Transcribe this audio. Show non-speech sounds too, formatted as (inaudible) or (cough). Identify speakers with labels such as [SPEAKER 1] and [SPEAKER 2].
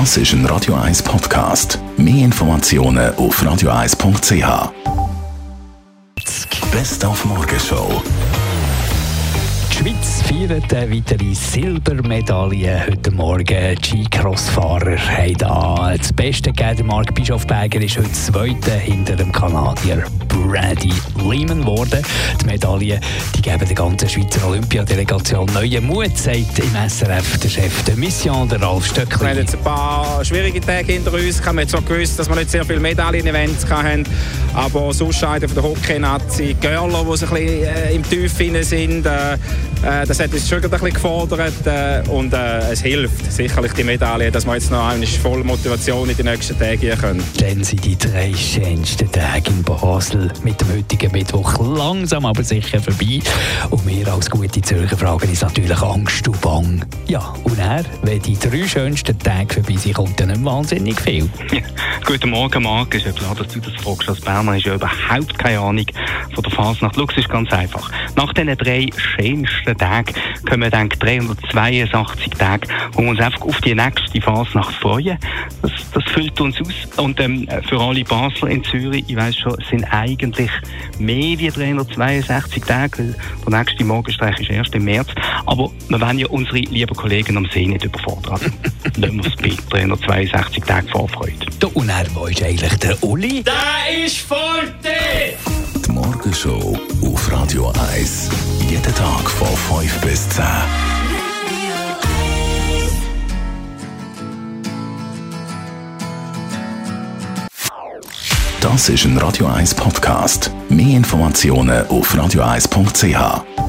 [SPEAKER 1] Das ist ein Radio 1 Podcast. Mehr Informationen auf radio1.ch. Best auf Morgenshow.
[SPEAKER 2] Die Schweiz feiert eine weitere Silbermedaille heute Morgen. Die Skicross-Fahrer haben da das Beste gegeben. Marc Bischofberger ist heute Zweiter hinter dem Kanadier Brady Lehman geworden. Die Medaillen die geben der ganzen Schweizer Olympiadelegation neuen Mut, sagt im SRF der Chef der Mission, der Ralf Stöckli.
[SPEAKER 3] Wir haben jetzt ein paar schwierige Tage hinter uns. Wir haben zwar gewusst, dass wir nicht sehr viele Medaillen-Events hatten, aber das Ausscheiden von der Hockey-Nazi, Görler, die so ein bisschen äh, im Tief sind, äh, äh, das hat uns schon ein bisschen gefordert und es hilft sicherlich die Medaille, dass wir jetzt noch eine volle Motivation in den nächsten Tagen hier können.
[SPEAKER 2] Dann sind die drei schönsten Tage in Basel mit dem heutigen Mittwoch langsam aber sicher vorbei. Und wir als gute Zürcher fragen uns natürlich Angst und Bang. Ja, und er, wenn die drei schönsten Tage vorbei sind, kommt dann wahnsinnig viel. (laughs)
[SPEAKER 4] Guten Morgen, Marc. Ist ja klar, dass du das fragst. Als Berner ist ja überhaupt keine Ahnung von der Fasnacht. Schau, es ist ganz einfach. Nach diesen drei schönsten Tagen kommen dann 382 Tage, wo wir uns einfach auf die nächste Fasnacht freuen. Das, das füllt uns aus. Und ähm, für alle Basler in Zürich, ich weiss schon, sind eigentlich mehr wie 362 Tage. Der nächste Morgenstreich ist erst im März. Aber wir wollen ja unsere lieben Kollegen am See nicht überfordern. Also, (laughs) lassen wir es bei 362 Tagen vorfreuen.
[SPEAKER 2] Er, wo ist eigentlich der Uli?
[SPEAKER 5] Der ist Forte!
[SPEAKER 1] Die Morgenshow auf Radio 1. Jeden Tag von 5 bis 10. Das ist ein Radio 1 Podcast. Mehr Informationen auf radio1.ch.